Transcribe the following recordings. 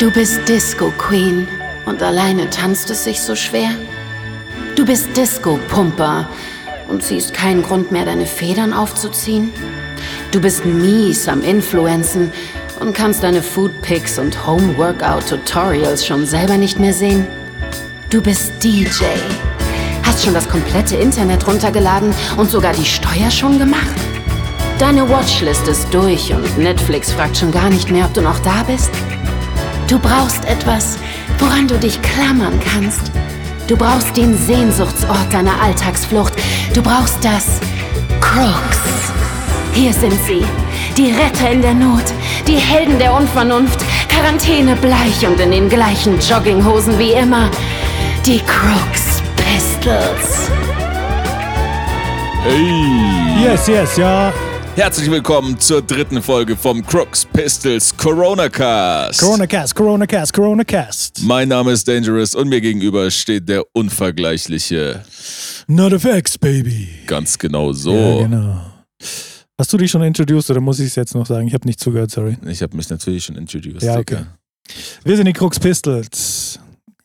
Du bist Disco Queen und alleine tanzt es sich so schwer. Du bist Disco Pumper und siehst keinen Grund mehr, deine Federn aufzuziehen. Du bist mies am Influenzen und kannst deine Food Pics und Home Workout Tutorials schon selber nicht mehr sehen. Du bist DJ. Hast schon das komplette Internet runtergeladen und sogar die Steuer schon gemacht? Deine Watchlist ist durch und Netflix fragt schon gar nicht mehr, ob du noch da bist. Du brauchst etwas, woran du dich klammern kannst. Du brauchst den Sehnsuchtsort deiner Alltagsflucht. Du brauchst das Crooks. Hier sind sie, die Retter in der Not, die Helden der Unvernunft, Quarantäne bleich und in den gleichen Jogginghosen wie immer. Die Crooks Pistols. Hey! Yes, yes, ja. Herzlich willkommen zur dritten Folge vom Crooks Pistols Corona Cast. Corona Cast, Corona Cast, Corona Cast. Mein Name ist Dangerous und mir gegenüber steht der unvergleichliche. Not effects, baby. Ganz genau so. Ja, genau. Hast du dich schon introduced oder muss ich es jetzt noch sagen? Ich habe nicht zugehört, sorry. Ich habe mich natürlich schon introduced. Ja, okay. Wir sind die Crooks Pistols.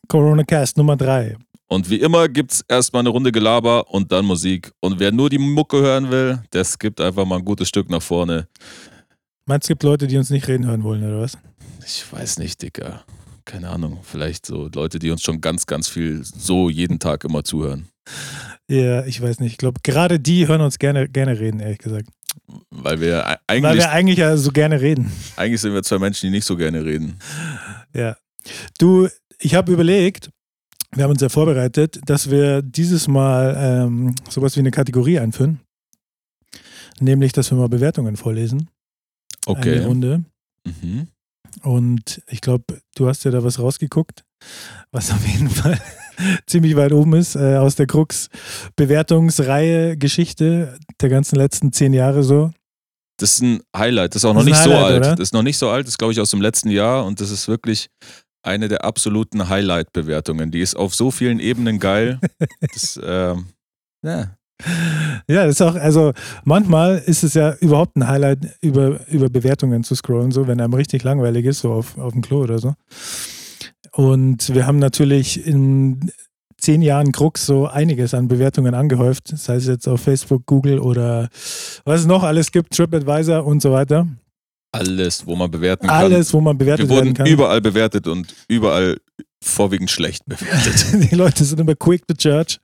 Corona Cast Nummer 3. Und wie immer gibt es erstmal eine Runde Gelaber und dann Musik. Und wer nur die Mucke hören will, der skippt einfach mal ein gutes Stück nach vorne. Meinst du, es gibt Leute, die uns nicht reden hören wollen, oder was? Ich weiß nicht, Dicker. Keine Ahnung. Vielleicht so Leute, die uns schon ganz, ganz viel so jeden Tag immer zuhören. Ja, ich weiß nicht. Ich glaube, gerade die hören uns gerne, gerne reden, ehrlich gesagt. Weil wir eigentlich. Weil wir eigentlich ja so gerne reden. Eigentlich sind wir zwei Menschen, die nicht so gerne reden. Ja. Du, ich habe überlegt, wir haben uns ja vorbereitet, dass wir dieses Mal ähm, sowas wie eine Kategorie einführen. Nämlich, dass wir mal Bewertungen vorlesen. Okay. Eine Runde. Mhm. Und ich glaube, du hast ja da was rausgeguckt, was auf jeden Fall ziemlich weit oben ist, äh, aus der Krux Bewertungsreihe Geschichte der ganzen letzten zehn Jahre so. Das ist ein Highlight. Das ist auch Das noch ist nicht so alt. oder? Das ist noch nicht so alt. Das ist, glaube ich, aus dem letzten Jahr. Und das ist wirklich eine der absoluten Highlight-Bewertungen. Die ist auf so vielen Ebenen geil. Das, ähm, ja. Ja, das ist auch, also manchmal ist es ja überhaupt ein Highlight, über, über Bewertungen zu scrollen, so wenn einem richtig langweilig ist, so auf, auf dem Klo oder so. Und wir haben natürlich in zehn Jahren Krux so einiges an Bewertungen angehäuft, sei es jetzt auf Facebook, Google oder was es noch alles gibt, TripAdvisor und so weiter. Alles, wo man bewerten kann. Alles, wo man bewertet Wir werden wurden kann. überall bewertet und überall vorwiegend schlecht bewertet. Die Leute sind immer quick to church.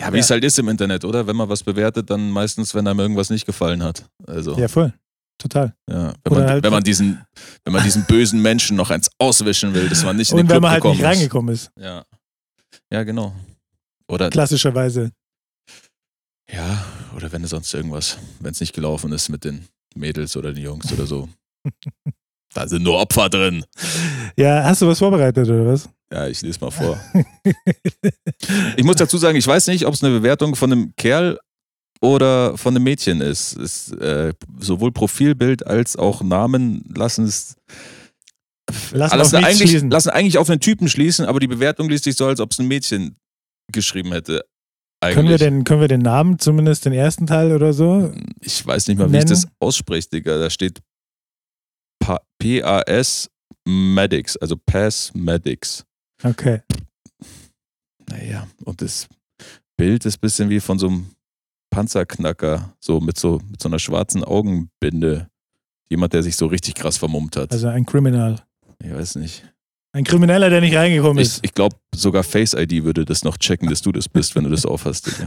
Ja, wie Ja. es halt ist im Internet, oder? Wenn man was bewertet, dann meistens, wenn einem irgendwas nicht gefallen hat. Also, Ja, voll. Total. ja. Wenn, man, halt- wenn, man diesen, wenn man diesen bösen Menschen noch eins auswischen will, dass man nicht in den Und Club wenn man halt nicht gekommen ist. reingekommen ist, Ja. Ja, genau. Oder, klassischerweise. ja, oder wenn es sonst irgendwas, wenn es nicht gelaufen ist mit den Mädels oder den Jungs oder so. da sind nur Opfer drin. Ja, hast du was vorbereitet oder was? Ja, ich lese mal vor. Ich muss dazu sagen, ich weiß nicht, ob es eine Bewertung von einem Kerl oder von einem Mädchen ist. ist äh, sowohl Profilbild als auch Namen lassen es Lass lassen nichts eigentlich, schließen. lassen eigentlich auf einen Typen schließen, aber die Bewertung liest sich so, als ob es ein Mädchen geschrieben hätte. Eigentlich. Können wir, den, können wir den Namen, zumindest den ersten Teil oder so? Ich weiß nicht mal, wie ich nennen? das ausspreche, Digga. Da steht Pa- P-A-S Medics, also Pass Medics. Okay. Naja, und das Bild ist ein bisschen wie von so einem Panzerknacker, so mit so, mit so einer schwarzen Augenbinde. Jemand, der sich so richtig krass vermummt hat. Also ein Kriminal. ich weiß nicht. Ein Krimineller, der nicht reingekommen Ich, ist. ich glaube, sogar Face ID würde das noch checken, dass du das bist, wenn du das aufhast.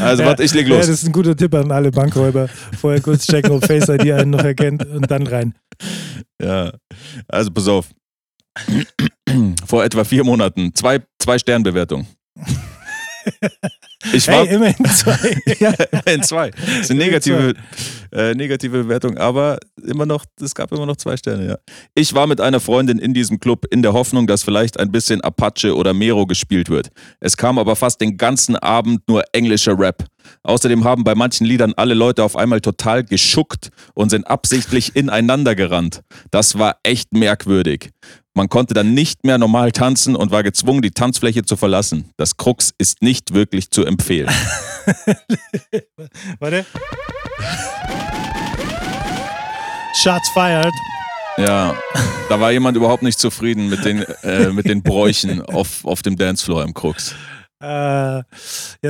Also, Ja, warte, ich leg Ja, los. das ist ein guter Tipp an alle Bankräuber. Vorher kurz checken, ob Face ID einen noch erkennt und dann rein. Ja, also pass auf. Vor etwa vier Monaten, zwei, zwei Sternbewertungen. Ich war, Hey, immerhin zwei. ja, in zwei. Das sind negative, äh, negative Bewertungen, aber immer noch, es gab immer noch zwei Sterne, ja. Ich war mit einer Freundin in diesem Club in der Hoffnung, dass vielleicht ein bisschen Apache oder Mero gespielt wird. Es kam aber fast den ganzen Abend nur englischer Rap. Außerdem haben bei manchen Liedern alle Leute auf einmal total geschuckt und sind absichtlich ineinander gerannt. Das war echt merkwürdig. Man konnte dann nicht mehr normal tanzen und war gezwungen, die Tanzfläche zu verlassen. Das Krux ist nicht wirklich zu empfehlen. Warte. Shots fired. Ja, da war jemand überhaupt nicht zufrieden mit den, äh, mit den Bräuchen auf, auf dem Dancefloor im Krux. Äh, ja,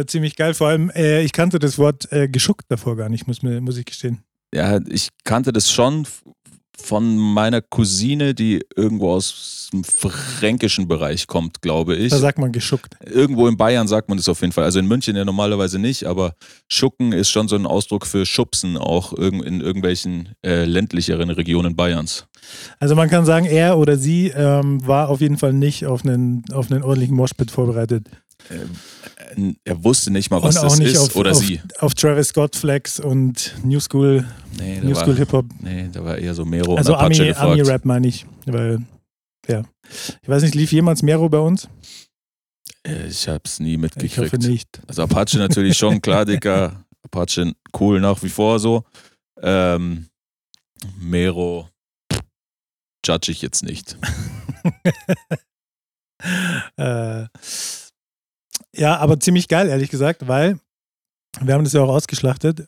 ziemlich geil. Vor allem, äh, ich kannte das Wort äh, geschuckt davor gar nicht, muss, mir, muss ich gestehen. Ja, ich kannte das schon von meiner Cousine, die irgendwo aus dem fränkischen Bereich kommt, glaube ich. Da sagt man geschuckt. Irgendwo in Bayern sagt man das auf jeden Fall. Also in München ja normalerweise nicht, aber Schucken ist schon so ein Ausdruck für Schubsen, auch in irgendwelchen äh, ländlicheren Regionen Bayerns. Also man kann sagen, er oder sie ähm, war auf jeden Fall nicht auf einen, auf einen ordentlichen Moshpit vorbereitet. Äh, er wusste nicht mal, was das ist auf, oder auf, sie. Auf Travis Scott Flex und New School, nee, New School Hip Hop. Nee, da war eher so Mero also und Apache Ami, gefragt. Ami Rap meine ich, weil ja, ich weiß nicht, lief jemals Mero bei uns? Äh, ich hab's nie mitgekriegt. Ich hoffe nicht. Also Apache natürlich schon, klar, Dicker. Apache cool nach wie vor so. Ähm, Mero judge ich jetzt nicht. äh, ja, aber ziemlich geil, ehrlich gesagt, weil wir haben das ja auch ausgeschlachtet,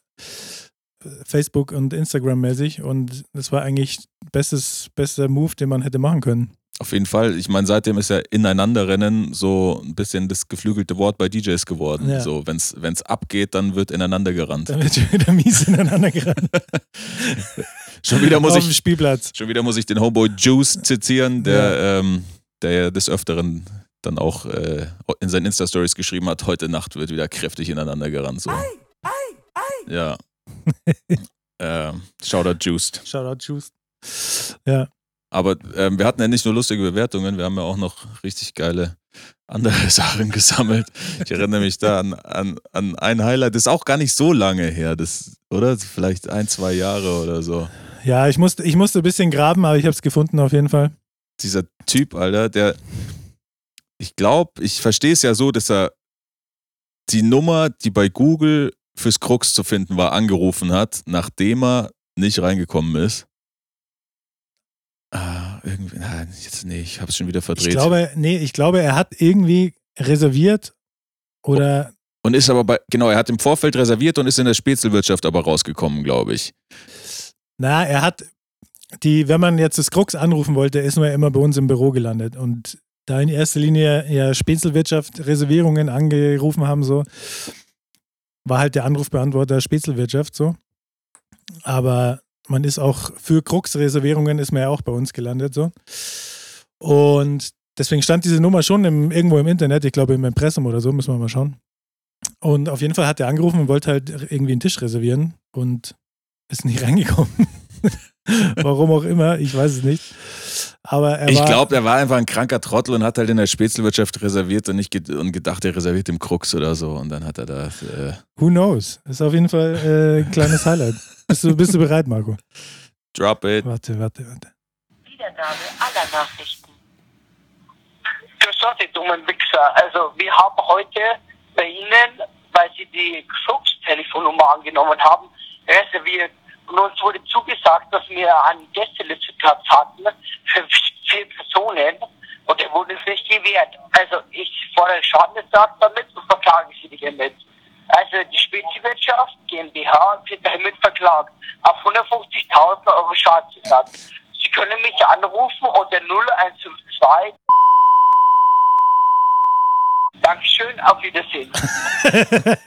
Facebook und Instagram mäßig und das war eigentlich bestes, bester Move, den man hätte machen können. Auf jeden Fall. Ich meine, seitdem ist ja Ineinanderrennen so ein bisschen das geflügelte Wort bei DJs geworden. Ja. So, wenn es abgeht, dann wird ineinander gerannt. Dann wird schon wieder mies ineinander gerannt. schon wieder muss ich Spielplatz. Schon wieder muss ich den Homeboy Juice zitieren, der, ähm, der ja des Öfteren dann auch äh, in seinen Insta-Stories geschrieben hat, heute Nacht wird wieder kräftig ineinander gerannt. So. Ja. ähm, Shoutout Juiced. Shoutout Juiced. Ja. Aber ähm, wir hatten ja nicht nur lustige Bewertungen, wir haben ja auch noch richtig geile andere Sachen gesammelt. Ich erinnere mich da an, an, an ein Highlight, das ist auch gar nicht so lange her, das, oder? Vielleicht ein, zwei Jahre oder so. Ja, ich musste, ich musste ein bisschen graben, aber ich habe es gefunden auf jeden Fall. Dieser Typ, Alter, der, ich glaube, ich verstehe es ja so, dass er die Nummer, die bei Google fürs Krux zu finden war, angerufen hat, nachdem er nicht reingekommen ist. Ah, irgendwie, nein, jetzt, nee, ich habe es schon wieder verdreht. Ich glaube, nee, ich glaube, er hat irgendwie reserviert oder. Und ist aber bei, genau, er hat im Vorfeld reserviert und ist in der Spätzelwirtschaft aber rausgekommen, glaube ich. Na, er hat die, wenn man jetzt das Krux anrufen wollte, ist ja immer bei uns im Büro gelandet. Und da in erster Linie ja Spätzelwirtschaft Reservierungen angerufen haben, so, war halt der Anrufbeantworter Spätzelwirtschaft so. Aber man ist auch für Krux-Reservierungen ist man ja auch bei uns gelandet so. Und deswegen stand diese Nummer schon im, irgendwo im Internet, ich glaube im Impressum oder so, müssen wir mal schauen. Und auf jeden Fall hat er angerufen und wollte halt irgendwie einen Tisch reservieren und ist nicht reingekommen. Warum auch immer, ich weiß es nicht. Aber er ich glaube, er war einfach ein kranker Trottel und hat halt in der Spätzelwirtschaft reserviert und, nicht ge und gedacht, er reserviert im Krux oder so. Und dann hat er da. Äh Who knows? Ist auf jeden Fall äh, ein kleines Highlight. Bist du, bist du bereit, Marco? Drop it. Warte, warte, warte. Wiedergabe aller Nachrichten. Grüß Gott, ihr dummen Wichser. Also, wir haben heute bei Ihnen, weil Sie die Krux-Telefonnummer angenommen haben, reserviert. Und uns wurde zugesagt, dass wir einen Gästelisteplatz hatten für vier Personen und der wurde uns nicht gewährt. Also ich fordere Schadenersatz damit und verklage Sie hiermit. Also die Speziwirtschaft GmbH wird damit verklagt auf 150.000 Euro Schadensersatz. Sie können mich anrufen unter 0152 Dankeschön, auf Wiedersehen.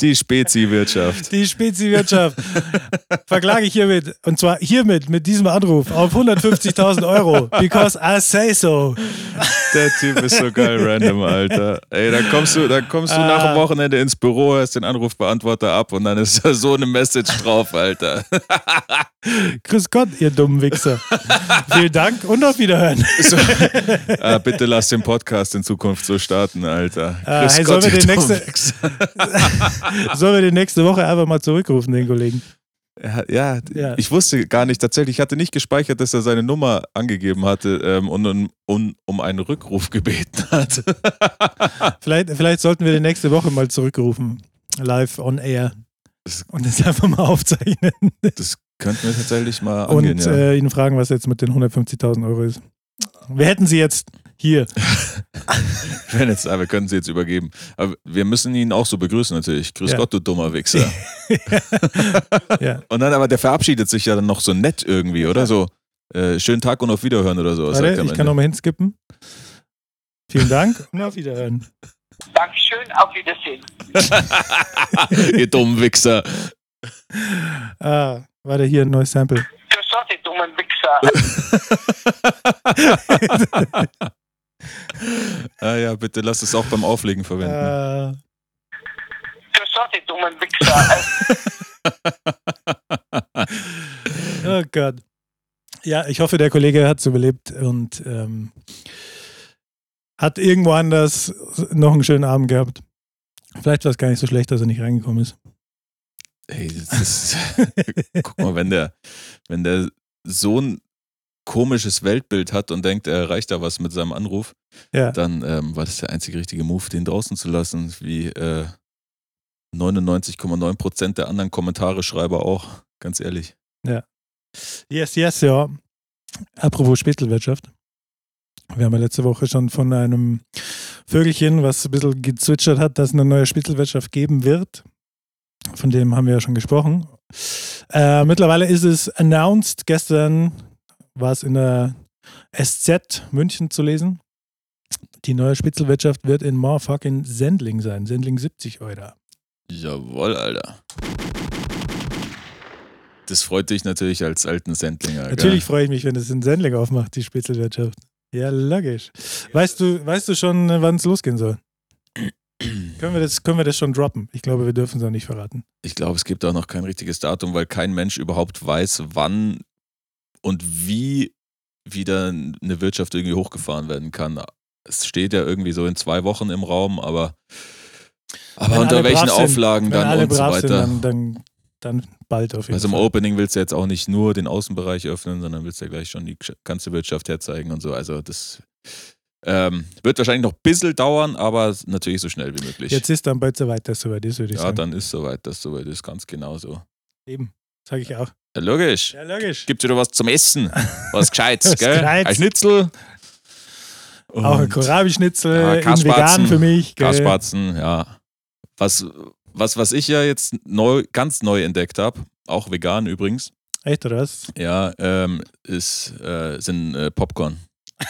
Die Speziwirtschaft. Die Speziwirtschaft verklage ich hiermit. Und zwar hiermit, mit diesem Anruf, auf 150.000 Euro. Because I say so. Der Typ ist so geil random, Alter. Ey, da kommst du, da kommst du nach dem Wochenende ins Büro, hörst den Anrufbeantworter ab und dann ist da so eine Message drauf, Alter. Grüß Gott, ihr dummen Wichser. Vielen Dank und auf Wiederhören. So, ah, bitte lass den Podcast in Zukunft so starten, Alter. Ah, hey, Gott, sollen wir den nächste-. Sollen wir die nächste Woche einfach mal zurückrufen, den Kollegen? Ja, ja, Ja. ich wusste gar nicht, tatsächlich, ich hatte nicht gespeichert, dass er seine Nummer angegeben hatte ähm, und, und, und um einen Rückruf gebeten hat. Vielleicht, vielleicht sollten wir die nächste Woche mal zurückrufen. Live on air. Das- Und das einfach mal aufzeichnen. Das könnten wir tatsächlich mal Und angehen, ja. äh, ihn fragen, was jetzt mit den 150.000 Euro ist. Wir hätten sie jetzt Hier. Wenn jetzt, wir können sie jetzt übergeben. Aber wir müssen ihn auch so begrüßen natürlich. Grüß Ja. Gott, du dummer Wichser. Ja. Und dann aber der verabschiedet sich ja dann noch so nett irgendwie, oder? So, äh, schönen Tag und auf Wiederhören oder so. Warte, ich kann Ende. nochmal hinskippen. Vielen Dank und auf Wiederhören. Dankeschön, auf Wiedersehen. Ihr dummen Wichser. Ah, warte, hier ein neues Sample. Grüß Gott, ihr dummen Wichser. Ah ja, bitte lass es auch beim Auflegen verwenden. Äh, Grüß Gott, ihr dummen Wichser. oh Gott. Ja, ich hoffe, der Kollege hat es überlebt und ähm, hat irgendwo anders noch einen schönen Abend gehabt. Vielleicht war es gar nicht so schlecht, dass er nicht reingekommen ist. Ey, ist, guck mal, wenn der, wenn der so ein komisches Weltbild hat und denkt, er erreicht da was mit seinem Anruf, Ja. dann ähm, war das der einzige richtige Move, den draußen zu lassen, wie äh, 99,9 Prozent der anderen Kommentare-Schreiber auch, ganz ehrlich. Yes, yes, ja. Apropos Spätelwirtschaft. Wir haben ja letzte Woche schon von einem Vögelchen, was ein bisschen gezwitschert hat, dass es eine neue Spitzelwirtschaft geben wird. Von dem haben wir ja schon gesprochen. Äh, mittlerweile ist es announced. Gestern war es in der SZ München zu lesen. Die neue Spitzelwirtschaft wird in Motherfucking Sendling sein. Sendling 70 Euro. Jawohl, Alter. Das freut dich natürlich als alten Sendlinger. gell? Natürlich freue ich mich, wenn es in Sendling aufmacht, die Spitzelwirtschaft. Ja, logisch. Weißt du, weißt du schon, wann es losgehen soll? Können, wir das, können wir das schon droppen? Ich glaube, wir dürfen es noch nicht verraten. Ich glaube, es gibt auch noch kein richtiges Datum, weil kein Mensch überhaupt weiß, wann und wie wieder eine Wirtschaft irgendwie hochgefahren werden kann. Es steht ja irgendwie so in zwei Wochen im Raum, aber, aber Wenn unter welchen sind, Auflagen Wenn dann und so weiter. sind, dann, dann, dann bald auf jeden also im Fall. Opening willst du jetzt auch nicht nur den Außenbereich öffnen, sondern willst ja gleich schon die ganze Wirtschaft herzeigen und so. Also das ähm, wird wahrscheinlich noch ein bisschen dauern, aber natürlich so schnell wie möglich. Jetzt ist dann bald soweit, dass soweit ist, würde ich ja, sagen. dann ist soweit, dass soweit ist, ganz genau so. Eben, sage ich auch. Ja, logisch. Ja, logisch. Gibt wieder was zum Essen. Was Gescheites, gell? Ein Schnitzel. Und auch ein Kohlrabi-Schnitzel Ja, vegan für mich. Kaspatzen, ja. Was, was, was ich ja jetzt neu, ganz neu entdeckt habe, auch vegan übrigens, Echt, oder was? ja, ähm, ist, äh, sind äh, Popcorn.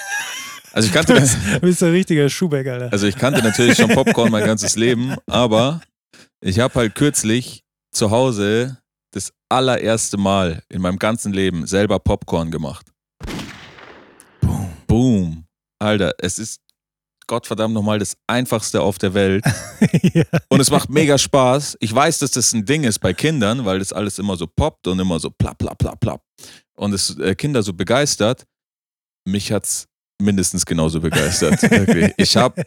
Also ich kannte, Du bist ein richtiger Schuhbeck, Alter. also ich kannte natürlich schon Popcorn mein ganzes Leben, aber ich habe halt kürzlich zu Hause das allererste Mal in meinem ganzen Leben selber Popcorn gemacht. Boom. Boom. Alter, es ist Gottverdammt nochmal das einfachste auf der Welt. ja. Und es macht mega Spaß. Ich weiß, dass das ein Ding ist bei Kindern, weil das alles immer so poppt und immer so plapp, plapp, plapp, plapp. Und es äh, Kinder so begeistert. Mich hat's mindestens genauso begeistert. Wirklich. Ich habe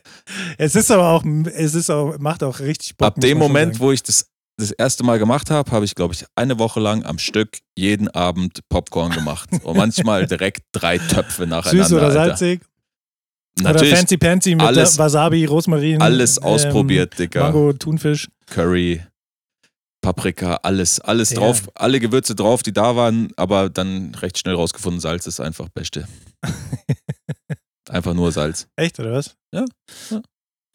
Es ist aber auch, es ist auch, macht auch richtig Bock. ab dem Moment, wo ich das das erste Mal gemacht habe, habe ich, glaube ich, eine Woche lang am Stück jeden Abend Popcorn gemacht. Und manchmal direkt drei Töpfe nacheinander. Süß oder salzig? Oder Natürlich Fancy Pansy mit alles- Wasabi, Rosmarin. alles ähm, ausprobiert, Digga. Mango, Thunfisch. Curry, Paprika, alles, alles Ja. drauf, alle Gewürze drauf, die da waren, aber dann recht schnell rausgefunden, Salz ist einfach Beste. einfach nur Salz. Echt, oder was? Ja, ja.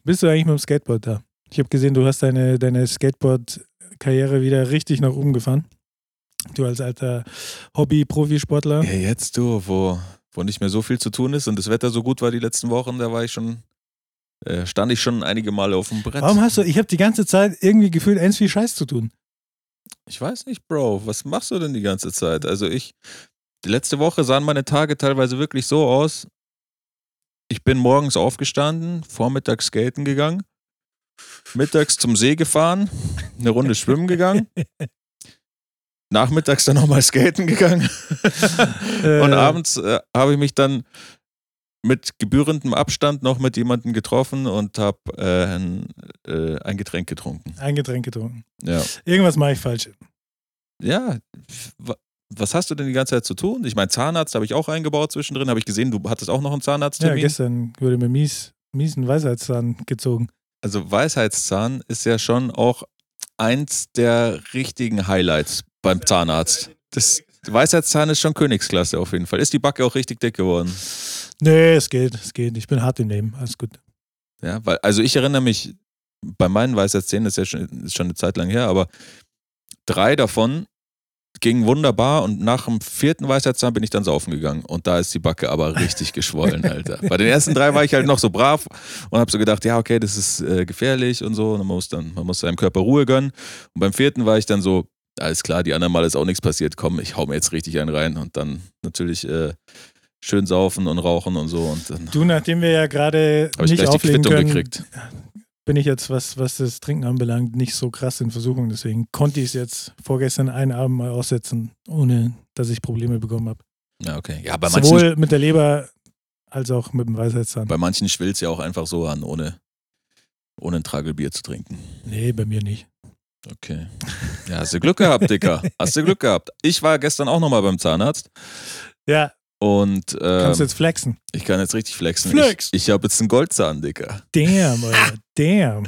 Bist du eigentlich mit dem Skateboard da? Ich habe gesehen, du hast deine, deine Skateboard-Karriere wieder richtig nach oben gefahren. Du als alter Hobby-Profisportler. Ja, jetzt du, wo, wo nicht mehr so viel zu tun ist und das Wetter so gut war die letzten Wochen, da war ich schon, äh, stand ich schon einige Male auf dem Brett. Warum hast du, ich habe die ganze Zeit irgendwie gefühlt, eins viel Scheiß zu tun. Ich weiß nicht, Bro, was machst du denn die ganze Zeit? Also ich, die letzte Woche sahen meine Tage teilweise wirklich so aus. Ich bin morgens aufgestanden, vormittags skaten gegangen, mittags zum See gefahren, eine Runde schwimmen gegangen, nachmittags dann nochmal skaten gegangen Äh, und abends äh, habe ich mich dann mit gebührendem Abstand noch mit jemandem getroffen und habe äh, ein, äh, ein Getränk getrunken. Ein Getränk getrunken. Ja. Irgendwas mache ich falsch. Ja, was hast du denn die ganze Zeit zu tun? Ich meine, Zahnarzt habe ich auch eingebaut zwischendrin. Habe ich gesehen, du hattest auch noch einen Ja, Zahnarzttermin. gestern wurde mir mies, miesen Weisheitszahn gezogen. also Weisheitszahn ist ja schon auch eins der richtigen Highlights beim Zahnarzt. Das, Weisheitszahn ist schon Königsklasse auf jeden Fall. Ist die Backe auch richtig dick geworden? Nee, es geht, es geht. Ich bin hart im Leben. Alles gut. Ja, weil, also ich erinnere mich, bei meinen Weisheitszähnen, das ist ja schon, ist schon eine Zeit lang her, aber drei davon gingen wunderbar und nach dem vierten Weisheitszahn bin ich dann saufen gegangen. Und da ist die Backe aber richtig geschwollen, Alter. Bei den ersten drei war ich halt noch so brav und habe so gedacht, ja, okay, das ist äh, gefährlich und so. Und man muss dann, man muss seinem Körper Ruhe gönnen. Und beim vierten war ich dann so, alles klar, die anderen Mal ist auch nichts passiert, komm, ich hau mir jetzt richtig einen rein. Und dann natürlich äh, schön saufen und rauchen und so. Und dann Du, nachdem wir ja gerade habe ich nicht die auflegen Quittung können, gekriegt. Bin ich jetzt, was, was das Trinken anbelangt, nicht so krass in Versuchung. Deswegen konnte ich es jetzt vorgestern einen Abend mal aussetzen, ohne dass ich Probleme bekommen habe. Ja, okay. Ja, bei manchen, Sowohl mit der Leber als auch mit dem Weisheitszahn. bei manchen schwillt es ja auch einfach so an, ohne, ohne ein Tragelbier zu trinken. Nee, bei mir nicht. Okay. Ja, hast du Glück gehabt, Dicker. Hast du Glück gehabt. Ich war gestern auch nochmal beim Zahnarzt Ja, und ähm, kannst du jetzt flexen. ich kann jetzt richtig flexen. Flex. Ich, ich habe jetzt einen Goldzahn, Dicker. Damn, Alter. Damn.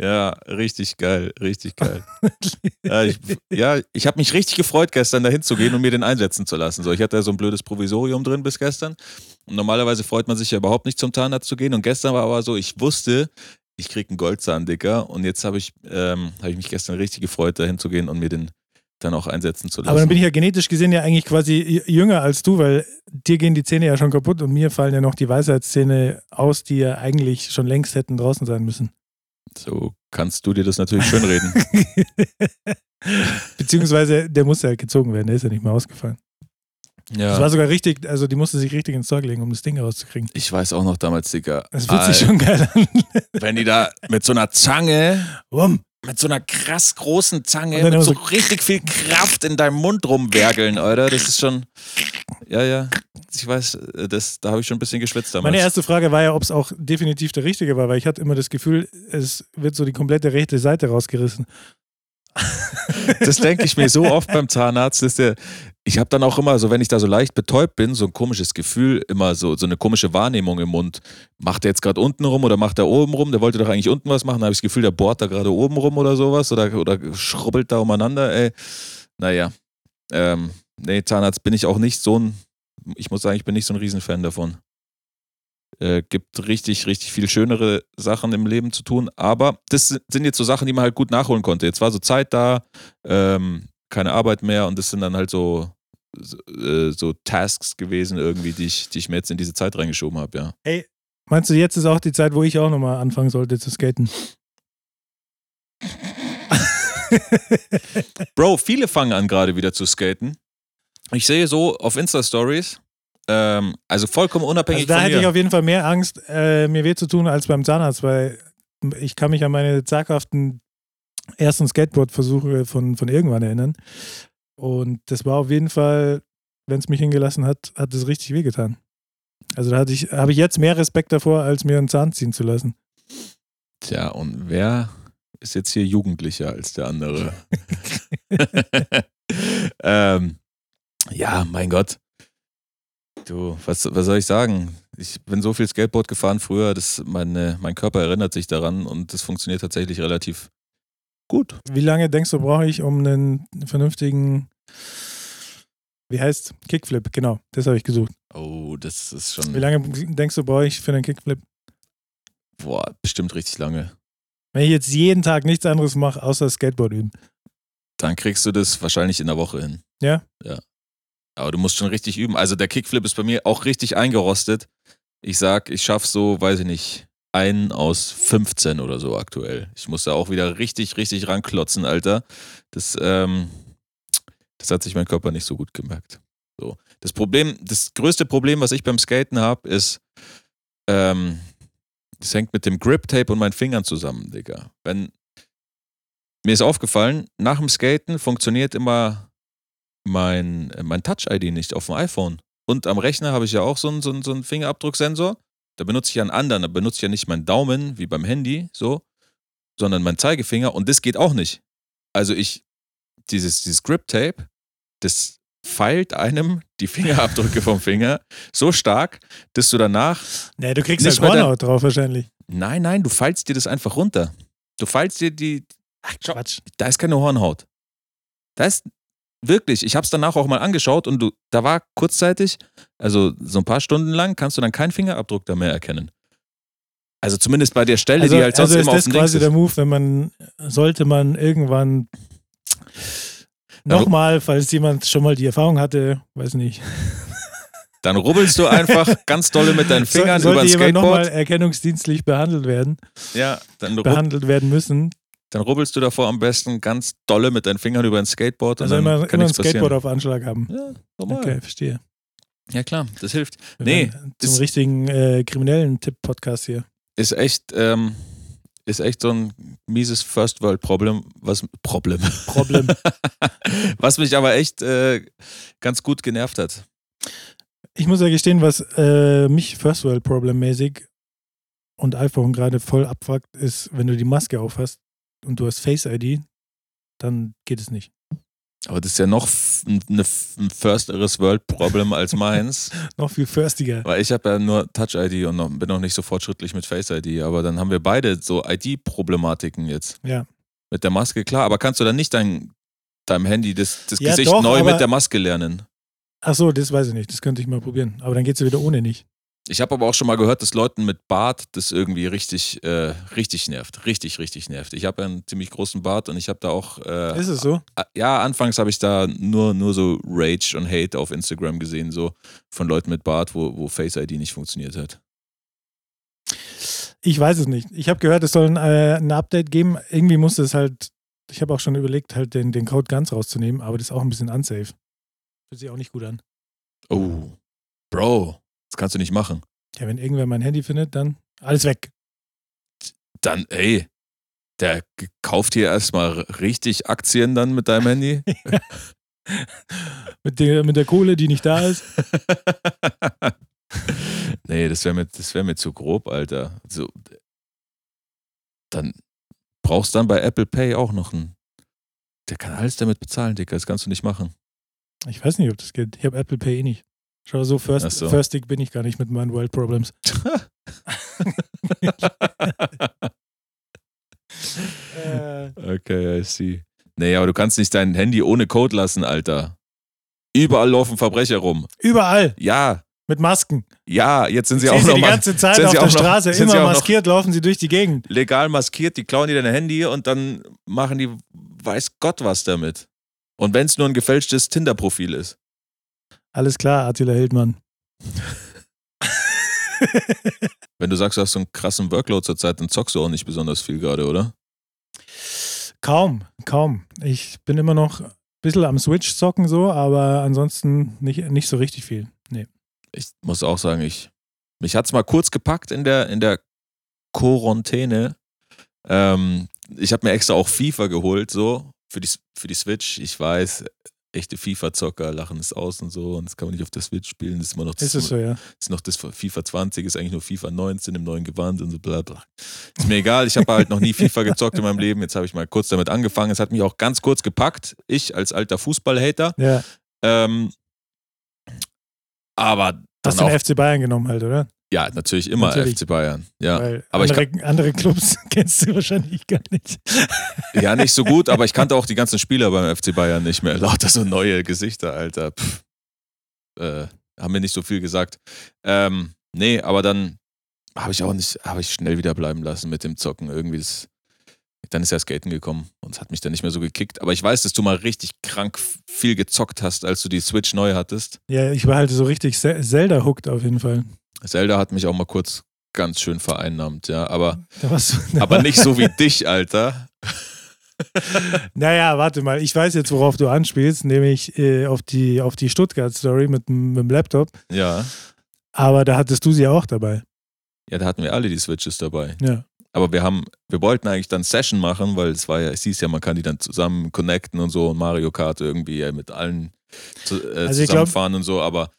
Ja, richtig geil, richtig geil. ja, ich, ja, ich habe mich richtig gefreut, gestern dahin zu gehen und mir den einsetzen zu lassen. So, ich hatte ja so ein blödes Provisorium drin bis gestern. Und normalerweise freut man sich ja überhaupt nicht zum Zahnarzt zu gehen. Und gestern war aber so, ich wusste, ich krieg einen Goldzahn, Dicker. Und jetzt habe ich, ähm, hab ich mich gestern richtig gefreut, dahin zu gehen und mir den dann auch einsetzen zu lassen. Aber dann bin ich ja genetisch gesehen ja eigentlich quasi jünger als du, weil dir gehen die Zähne ja schon kaputt und mir fallen ja noch die Weisheitszähne aus, die ja eigentlich schon längst hätten draußen sein müssen. so kannst du dir das natürlich schön reden. Beziehungsweise der musste ja gezogen werden, der ist ja nicht mehr ausgefallen. Das war ja. sogar richtig, also die musste sich richtig ins Zeug legen, um das Ding rauszukriegen. Ich weiß auch noch damals, Dicker. Das fühlt sich schon geil an. Wenn die da mit so einer Zange Wumm. Mit so einer krass großen Zange, mit so so- richtig viel Kraft in deinem Mund rumwerkeln, Alter. Das ist schon. Ja, ja. Ich weiß, das, da habe ich schon ein bisschen geschwitzt damals. Meine erste Frage war ja, ob es auch definitiv der richtige war, weil ich hatte immer das Gefühl, es wird so die komplette rechte Seite rausgerissen. Das denke ich mir so oft beim Zahnarzt, dass der. Ich habe dann auch immer so, wenn ich da so leicht betäubt bin, so ein komisches Gefühl, immer so, so eine komische Wahrnehmung im Mund. Macht er jetzt gerade unten rum oder macht er oben rum? Der wollte doch eigentlich unten was machen. Da habe ich das Gefühl, der bohrt da gerade oben rum oder sowas oder, oder schrubbelt da umeinander, ey. Naja. Ähm, nee, Zahnarzt bin ich auch nicht so ein. Ich muss sagen, ich bin nicht so ein Riesenfan davon. Äh, gibt richtig, richtig viel schönere Sachen im Leben zu tun. Aber das sind jetzt so Sachen, die man halt gut nachholen konnte. Jetzt war so Zeit da, ähm, keine Arbeit mehr und das sind dann halt so, so, äh, so Tasks gewesen irgendwie, die ich, die ich mir jetzt in diese Zeit reingeschoben habe, ja. Hey, meinst du, jetzt ist auch die Zeit, wo ich auch nochmal anfangen sollte zu skaten? Bro, viele fangen an gerade wieder zu skaten. Ich sehe so auf Insta-Stories, ähm, also vollkommen unabhängig Also da von hätte mir. ich auf jeden Fall mehr Angst, äh, mir weh zu tun, als beim Zahnarzt, weil ich kann mich an meine zaghaften ersten Skateboard-Versuche von, von irgendwann erinnern. Und das war auf jeden Fall, wenn es mich hingelassen hat, hat es richtig wehgetan. Also da ich, habe ich jetzt mehr Respekt davor, als mir einen Zahn ziehen zu lassen. Tja, und wer ist jetzt hier jugendlicher als der andere? ähm, ja, mein Gott. Du, was, was soll ich sagen? Ich bin so viel Skateboard gefahren früher, dass meine, mein Körper erinnert sich daran und das funktioniert tatsächlich relativ gut. Wie lange denkst du, brauche ich, um einen vernünftigen, wie heißt Kickflip? Genau, das habe ich gesucht. Oh, das ist Wie schon, lange denkst du, brauche ich für einen Kickflip? boah, bestimmt richtig lange. Wenn ich jetzt jeden Tag nichts anderes mache, außer Skateboard üben. Dann kriegst du das wahrscheinlich in der Woche hin. Ja? Ja. Aber du musst schon richtig üben. Also der Kickflip ist bei mir auch richtig eingerostet. Ich sag, ich schaff so, weiß ich nicht, einen aus 15 oder so aktuell. Ich muss da auch wieder richtig, richtig ranklotzen, Alter. Das, ähm, das hat sich mein Körper nicht so gut gemerkt. So. Das Problem, das größte Problem, was ich beim Skaten habe, ist, ähm, das hängt mit dem Grip-Tape und meinen Fingern zusammen, Digga. Wenn, mir ist aufgefallen, nach dem Skaten funktioniert immer mein, mein Touch-ID nicht auf dem iPhone. Und am Rechner habe ich ja auch so einen, so einen, so einen Fingerabdrucksensor. Da benutze ich ja einen anderen. Da benutze ich ja nicht meinen Daumen wie beim Handy, so, sondern meinen Zeigefinger. Und das geht auch nicht. Also ich, dieses, dieses Grip-Tape, das feilt einem die Fingerabdrücke vom Finger so stark, dass du danach Nee, du kriegst Nicht halt Hornhaut drauf wahrscheinlich. Nein, nein, du feilst dir das einfach runter. Du feilst dir die. Ach, Quatsch. Da ist keine Hornhaut. Da ist. Wirklich, ich habe es danach auch mal angeschaut und du, da war kurzzeitig, also so ein paar Stunden lang, kannst du dann keinen Fingerabdruck da mehr erkennen. Also zumindest bei der Stelle, Also, die halt sonst also ist immer auf das dem quasi Dings der ist. Move, wenn man, sollte man irgendwann nochmal, falls jemand schon mal die Erfahrung hatte, weiß nicht, Dann rubbelst du einfach ganz dolle mit deinen so, Fingern über sollte ein jemand nochmal Skateboard. erkennungsdienstlich behandelt werden, Ja, dann, behandelt werden müssen. Dann rubbelst du davor am besten ganz dolle mit deinen Fingern über ein Skateboard und Also dann immer, kann immer ein nichts passieren. Skateboard auf Anschlag haben. Ja, normal. Okay, verstehe. Ja klar, das hilft. Wir Nee, Zum richtigen äh, kriminellen Tipp-Podcast hier. Ist echt, ähm, ist echt so ein mieses First World Problem, was Problem, Problem. was mich aber echt äh, ganz gut genervt hat. Ich muss ja gestehen, was äh, mich First World Problem mäßig und iPhone gerade voll abfuckt, ist, wenn du die Maske aufhast und du hast Face ID, dann geht es nicht. Aber das ist ja noch f- ein, Firsteres World Problem als meins, Noch viel firstiger. weil ich habe ja nur Touch ID und noch, bin noch nicht so fortschrittlich mit Face ID. Aber dann haben wir beide so ID-Problematiken jetzt. Ja. Mit der Maske, klar. Aber kannst du dann nicht dein, deinem Handy das, das Ja, Gesicht doch, neu mit der Maske lernen? Ach so, das weiß ich nicht. Das könnte ich mal probieren. Aber dann geht es wieder ohne nicht. Ich habe aber auch schon mal gehört, dass Leuten mit Bart das irgendwie richtig, äh, richtig nervt. Richtig, richtig nervt. Ich habe einen ziemlich großen Bart und ich habe da auch. Äh, Ist es so? Ja, anfangs habe ich da nur, nur so Rage und Hate auf Instagram gesehen, so von Leuten mit Bart, wo, wo Face ID nicht funktioniert hat. Ich weiß es nicht. Ich habe gehört, es soll ein, äh, ein Update geben. Irgendwie musste es halt, ich habe auch schon überlegt, halt den, den Code ganz rauszunehmen, aber das ist auch ein bisschen unsafe. Fühlt sich auch nicht gut an. Oh, Bro, das kannst du nicht machen. Ja, wenn irgendwer mein Handy findet, dann alles weg. Dann, ey, der kauft hier erstmal richtig Aktien dann mit deinem Handy. Mit der, mit der Kohle, die nicht da ist. nee, das wäre mir, das wär mir zu grob, Alter. So, dann brauchst dann bei Apple Pay auch noch einen. Der kann alles damit bezahlen, Dicker. Das kannst du nicht machen. Ich weiß nicht, ob das geht. Ich habe Apple Pay eh nicht. Schau, so, first, so. firstig bin ich gar nicht mit meinen World Problems. Äh, okay, I see. Nee, aber du kannst nicht dein Handy ohne Code lassen, Alter. Überall laufen Verbrecher rum. überall Ja, mit Masken. ja, jetzt sind sie Sehen auch Sie noch die ganze Zeit auf der noch- Straße, immer maskiert, laufen sie durch die Gegend. legal maskiert, die klauen dir dein Handy und dann machen die weiß Gott was damit. Und wenn es nur ein gefälschtes Tinder-Profil ist. Alles klar, Attila Hildmann. Wenn du sagst, du hast so einen krassen Workload zurzeit, dann zockst du auch nicht besonders viel gerade, oder? Kaum, kaum. Ich bin immer noch ein bisschen am Switch zocken so, aber ansonsten nicht, nicht so richtig viel. Nee. Ich muss auch sagen, ich, mich hat es mal kurz gepackt in der, in der Quarantäne. Ähm, ich habe mir extra auch FIFA geholt, so, für die, für die Switch. Ich weiß, echte FIFA-Zocker lachen es aus und so und das kann man nicht auf der Switch spielen. Das ist immer noch das, Ist es so, ja. ist noch das FIFA 20, ist eigentlich nur FIFA 19 im neuen Gewand und so bla bla. Ist mir egal, ich habe halt noch nie FIFA gezockt in meinem Leben. Jetzt habe ich mal kurz damit angefangen. Es hat mich auch ganz kurz gepackt. Ich als alter Fußballhater. Ja. Ähm, aber Hast du den FC Bayern genommen halt, oder? Ja, natürlich immer Natürlich. FC Bayern. Ja. Weil aber ich andere, andere Clubs kennst du wahrscheinlich gar nicht. ja, nicht so gut, aber ich kannte auch die ganzen Spieler beim FC Bayern nicht mehr. Lauter so neue Gesichter, Alter. Pff. Äh, haben mir nicht so viel gesagt. Ähm, nee, aber dann habe ich auch nicht, habe ich schnell wieder bleiben lassen mit dem Zocken. Irgendwie das, dann ist ja Skaten gekommen und es hat mich dann nicht mehr so gekickt. Aber ich weiß, dass du mal richtig krank viel gezockt hast, als du die Switch neu hattest. Ja, ich war halt so richtig Ze- Zelda-hooked auf jeden Fall. Zelda hat mich auch mal kurz ganz schön vereinnahmt, ja. Aber, aber nicht so wie dich, Alter. Naja, warte mal, ich weiß jetzt, worauf du anspielst, nämlich äh, auf die, auf die Stuttgart-Story mit, dem- mit dem Laptop. Ja. Aber da hattest du sie auch dabei. Ja, da hatten wir alle die Switches dabei. Ja. Aber wir haben, wir wollten eigentlich dann Session machen, weil es war ja, es hieß ja, man kann die dann zusammen connecten und so und Mario Kart irgendwie mit allen zu, äh, Also zusammenfahren und so, aber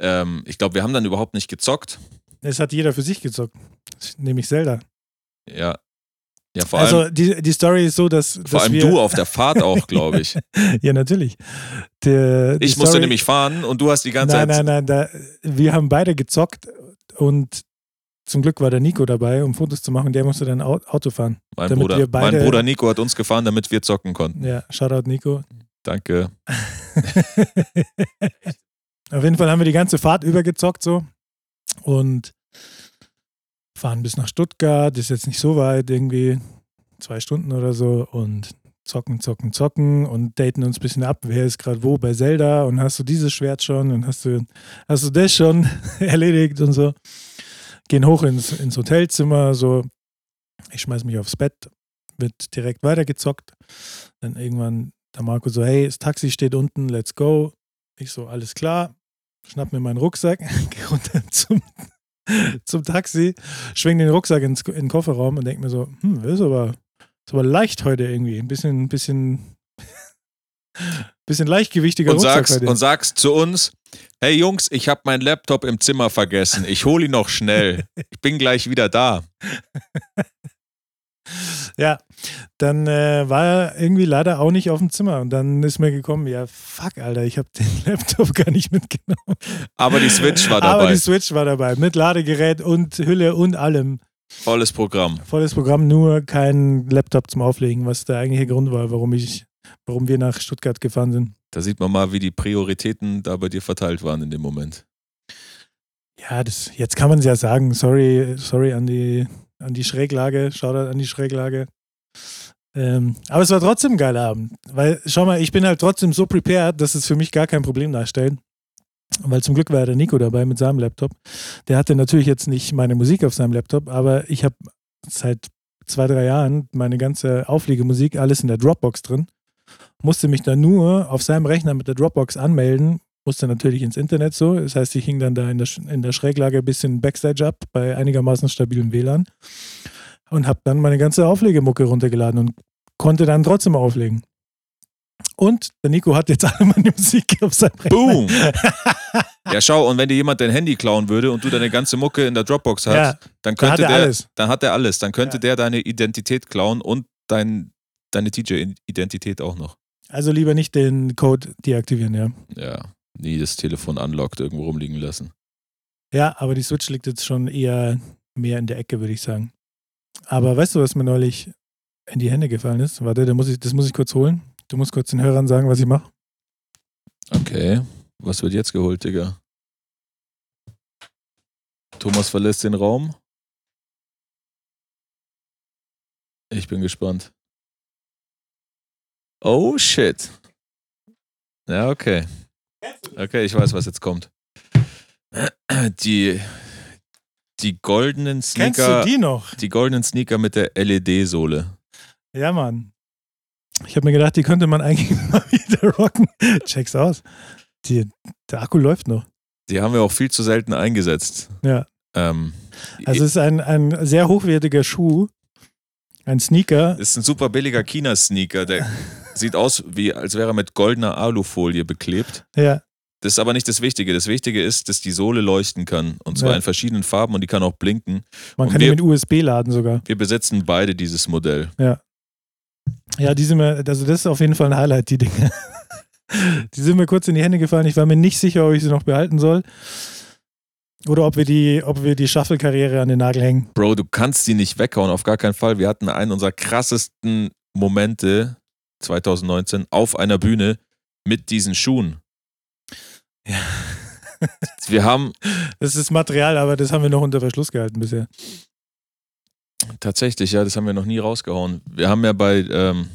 ähm, ich glaube, wir haben dann überhaupt nicht gezockt. Es hat jeder für sich gezockt. Nämlich Zelda. Ja. Ja, vor also allem, die, die Story ist so, dass, vor dass allem du auf der Fahrt auch, glaube ich. Ja, natürlich. Der, die Ich musste Story- nämlich fahren und du hast die ganze Nein, Zeit. nein, nein, da, wir haben beide gezockt und zum Glück war der Nico dabei, um Fotos zu machen. Der musste dann Au- Auto fahren. Mein Bruder, mein Bruder Nico hat uns gefahren, damit wir zocken konnten. Ja, Shoutout Nico. Danke. Auf jeden Fall haben wir die ganze Fahrt übergezockt so und fahren bis nach Stuttgart, ist jetzt nicht so weit, irgendwie zwei Stunden oder so und zocken, zocken, zocken und daten uns ein bisschen ab, wer ist gerade wo bei Zelda und hast du dieses Schwert schon und hast du, hast du das schon erledigt und so. Gehen hoch ins, ins Hotelzimmer, so, ich schmeiß mich aufs Bett, wird direkt weitergezockt. Dann irgendwann der Marco so, hey, das Taxi steht unten, let's go. Ich so, alles klar, schnapp mir meinen Rucksack, geh runter zum, zum Taxi, schwing den Rucksack ins, in den Kofferraum und denk mir so, hm, das ist aber, ist aber leicht heute irgendwie. Ein bisschen, bisschen, bisschen leichtgewichtiger Und Rucksack sagst, und sagst zu uns, hey Jungs, ich habe meinen Laptop im Zimmer vergessen. Ich hole ihn noch schnell. Ich bin gleich wieder da. Ja, dann äh, war er irgendwie leider auch nicht auf dem Zimmer und dann ist mir gekommen, ja, fuck, Alter, ich habe den Laptop gar nicht mitgenommen. Aber die Switch war Aber dabei. die Switch war dabei, mit Ladegerät und Hülle und allem. Volles Programm. Volles Programm, nur kein Laptop zum Auflegen, was der eigentliche Grund war, warum ich, warum wir nach Stuttgart gefahren sind. Da sieht man mal, wie die Prioritäten da bei dir verteilt waren in dem Moment. Ja, das, jetzt kann man es ja sagen, sorry, sorry an die, an die Schräglage, Shoutout an die Schräglage. Ähm, aber es war trotzdem ein geiler Abend. Weil, schau mal, ich bin halt trotzdem so prepared, dass es für mich gar kein Problem darstellt. Weil zum Glück war der Nico dabei mit seinem Laptop. Der hatte natürlich jetzt nicht meine Musik auf seinem Laptop, aber ich habe seit zwei, drei Jahren meine ganze Auflegemusik alles in der Dropbox drin. Musste mich dann nur auf seinem Rechner mit der Dropbox anmelden, musste natürlich ins Internet so. Das heißt, ich hing dann da in der, in der Schräglage ein bisschen Backstage ab bei einigermaßen stabilem WLAN und habe dann meine ganze Auflegemucke runtergeladen und konnte dann trotzdem auflegen. Und der Nico hat jetzt alle meine Musik auf seinem Rechner. Boom! ja, schau, und wenn dir jemand dein Handy klauen würde und du deine ganze Mucke in der Dropbox hast, Ja, dann da könnte hat er der, alles. dann hat er alles. Dann könnte Ja. der deine Identität klauen und dein, deine DJ-Identität auch noch. Also lieber nicht den Code deaktivieren, ja. Ja, nie das Telefon unlocked irgendwo rumliegen lassen. Ja, aber die Switch liegt jetzt schon eher mehr in der Ecke, würde ich sagen. Aber weißt du, was mir neulich in die Hände gefallen ist? Warte, da muss ich, das muss ich kurz holen. Du musst kurz den Hörern sagen, was ich mache. Okay, was wird jetzt geholt, Digga? Thomas verlässt den Raum. Ich bin gespannt. Oh shit. Ja, okay. Okay, ich weiß, was jetzt kommt. Die, die goldenen Kennst Sneaker, du die noch? die goldenen Sneaker mit der LED-Sohle. Ja, Mann. Ich habe mir gedacht, die könnte man eigentlich mal wieder rocken. Check's aus. Die, der Akku läuft noch. Die haben wir auch viel zu selten eingesetzt. Ja. Ähm, Also es ist ein, ein sehr hochwertiger Schuh. Ein Sneaker. ist ein super billiger China-Sneaker, der sieht aus, wie als wäre er mit goldener Alufolie beklebt. Ja, Das ist aber nicht das Wichtige. Das Wichtige ist, dass die Sohle leuchten kann. Und zwar Ja. in verschiedenen Farben und die kann auch blinken. man Und kann die wir- mit USB laden sogar. Wir besitzen beide dieses Modell. Ja, die sind mir, also das ist auf jeden Fall ein Highlight, die Dinge. Die sind mir kurz in die Hände gefallen. Ich war mir nicht sicher, ob ich sie noch behalten soll. Oder ob wir die, ob wir die Shuffle-Karriere an den Nagel hängen. Bro, du kannst die nicht weghauen, auf gar keinen Fall. Wir hatten einen unserer krassesten Momente 2019 auf einer Bühne mit diesen Schuhen. Ja. Wir haben Das ist Material, aber das haben wir noch unter Verschluss gehalten bisher. Tatsächlich, ja, das haben wir noch nie rausgehauen. Wir haben ja bei, ähm,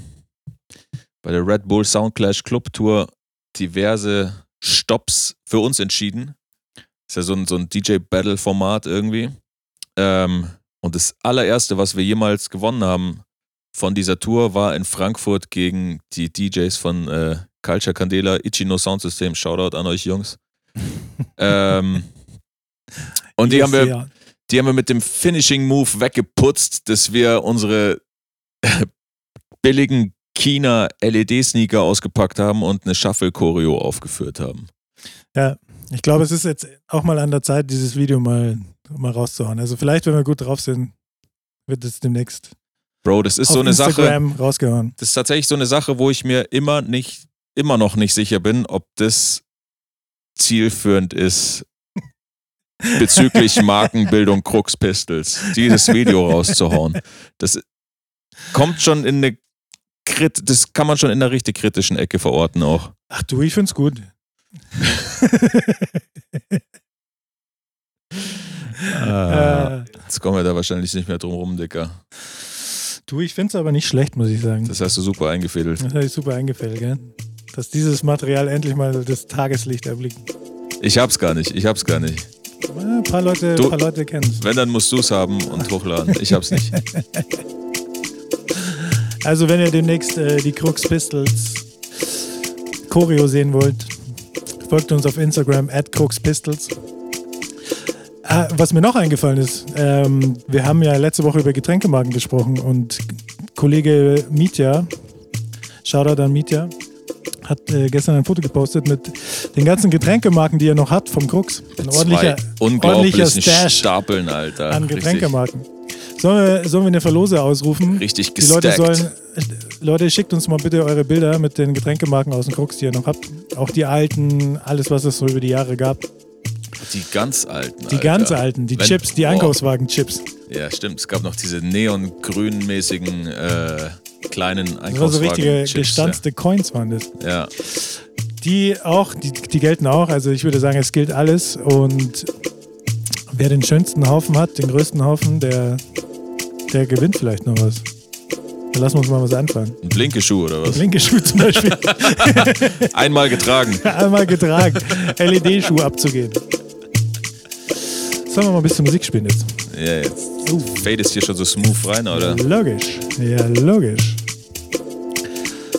bei der Red Bull Soundclash Club Tour diverse Stops für uns entschieden. Ist ja so ein, so ein DJ-Battle-Format irgendwie. Ähm, und das allererste, was wir jemals gewonnen haben von dieser Tour, war in Frankfurt gegen die DJs von äh, Culture Candela, Ichino Soundsystem. Shoutout an euch Jungs. ähm, und die haben wir Ja. die haben wir mit dem Finishing Move weggeputzt, dass wir unsere billigen China LED-Sneaker ausgepackt haben und eine Shuffle-Choreo aufgeführt haben. Ich glaube, es ist jetzt auch mal an der Zeit, dieses Video mal, mal rauszuhauen. Also vielleicht, wenn wir gut drauf sind, wird es demnächst Bro, das ist auf so eine Sache, Instagram rausgehauen. das ist tatsächlich so eine Sache, wo ich mir immer nicht, immer noch nicht sicher bin, ob das zielführend ist bezüglich Markenbildung Crux Pistols, dieses Video rauszuhauen. Das kommt schon in eine krit das kann man schon in der richtig kritischen Ecke verorten auch. Ach du, ich find's gut. Ah, jetzt kommen wir da wahrscheinlich nicht mehr drum rum, Dicker. Du, ich find's aber nicht schlecht, muss ich sagen. Das hast du super eingefädelt. Das habe ich super eingefällt, gell? Dass dieses Material endlich mal das Tageslicht erblickt. Ich hab's gar nicht, ich hab's gar nicht. Ein paar Leute, Du- paar Leute kennen's. Wenn, dann musst du's haben und hochladen. Ich hab's nicht. Also, wenn ihr demnächst äh, die Crux Pistols Choreo sehen wollt, folgt uns auf Instagram at Crux Pistols. Ah, was mir noch eingefallen ist, ähm, wir haben ja letzte Woche über Getränkemarken gesprochen und Kollege Mitya, Shoutout an Mitya, hat äh, gestern ein Foto gepostet mit den ganzen Getränkemarken, die er noch hat vom Crux. Ein ordentlicher, ordentlicher Stash Stapeln, Alter. an Getränkemarken. Sollen wir, sollen wir eine Verlose ausrufen? Richtig Die Leute gestackt. sollen. Leute, schickt uns mal bitte eure Bilder mit den Getränkemarken aus dem Krux, die ihr noch habt. Auch die alten, alles, was es so über die Jahre gab. Die ganz alten. Die Alter. ganz alten, die Wenn- Chips, die. Einkaufswagen-Chips. Ja, stimmt. Es gab noch diese neongrünmäßigen äh, kleinen Das war so Einkaufswagen. richtige Chips, gestanzte Coins waren das. Ja. ja. Die auch, die, die gelten auch. Also ich würde sagen, es gilt alles. Und wer den schönsten Haufen hat, den größten Haufen, der, der gewinnt vielleicht noch was. Da lassen wir uns mal was anfangen. Ein Blinkeschuh oder was? Linke Schuh zum Beispiel. Einmal getragen. Einmal getragen. LED-Schuh abzugeben. Sollen wir mal ein bisschen Musik spielen jetzt? Ja, jetzt fadest hier schon so smooth rein, oder? Logisch. Ja, logisch.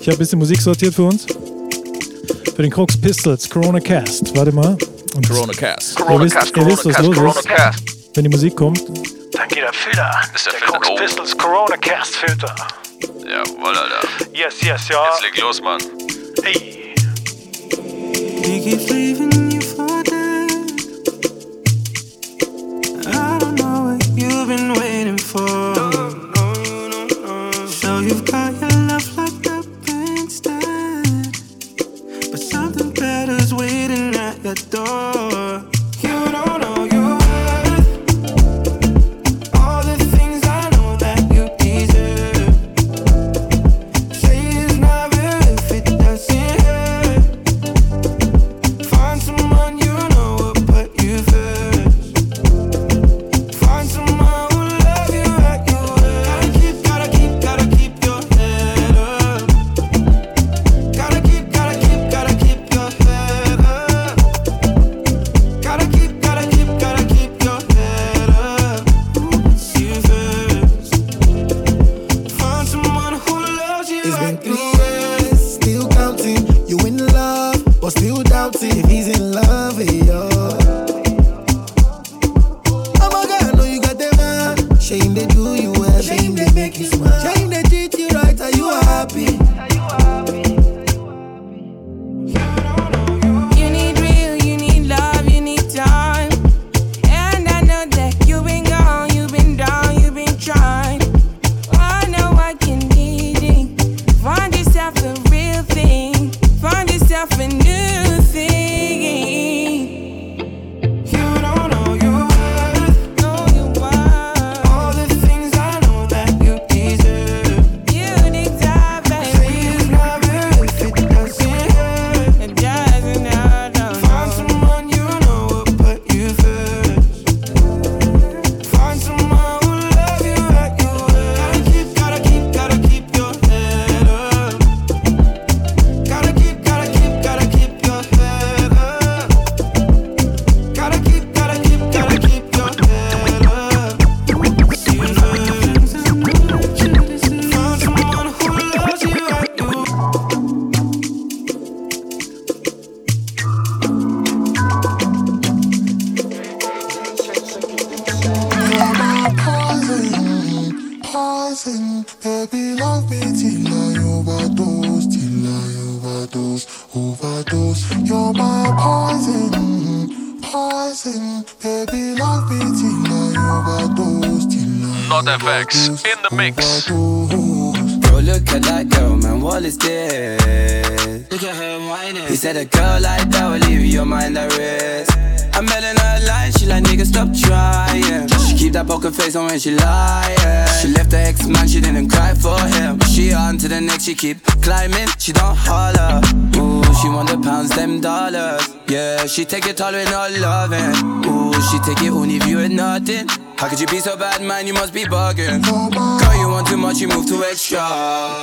Ich habe ein bisschen Musik sortiert für uns. Für den Crux Pistols, Corona Cast. Warte mal. Und Corona Cast. ihr wisst, ihr wisst, was los ist. Wenn die Musik kommt, Dann geht der Filter. Ist der der Filter- oh. Pistols Corona Cast Filter. Jawohl, Alter. Yes, yes, ja. Jetzt leg los, Mann. Hey. He keeps leaving I don't know what you've been waiting for. So you've got your love locked up. But something better's waiting at your door. FX in the mix. overdose. Bro, look at that girl, man, what is this? Look at her whining. He said a girl like that will leave your mind at rest. I'm mailing her a line, she like, nigga, stop trying. She keep that poker face on when she lying. She left her ex man, she didn't cry for him. She on to the next, she keep climbing, she don't holler. Ooh, she want the pounds, them dollars. Yeah, she take it all with no loving. Ooh, she take it only if you ain't nothing. How could you be so bad, man? You must be bugging. Girl, you want too much, you move too extra.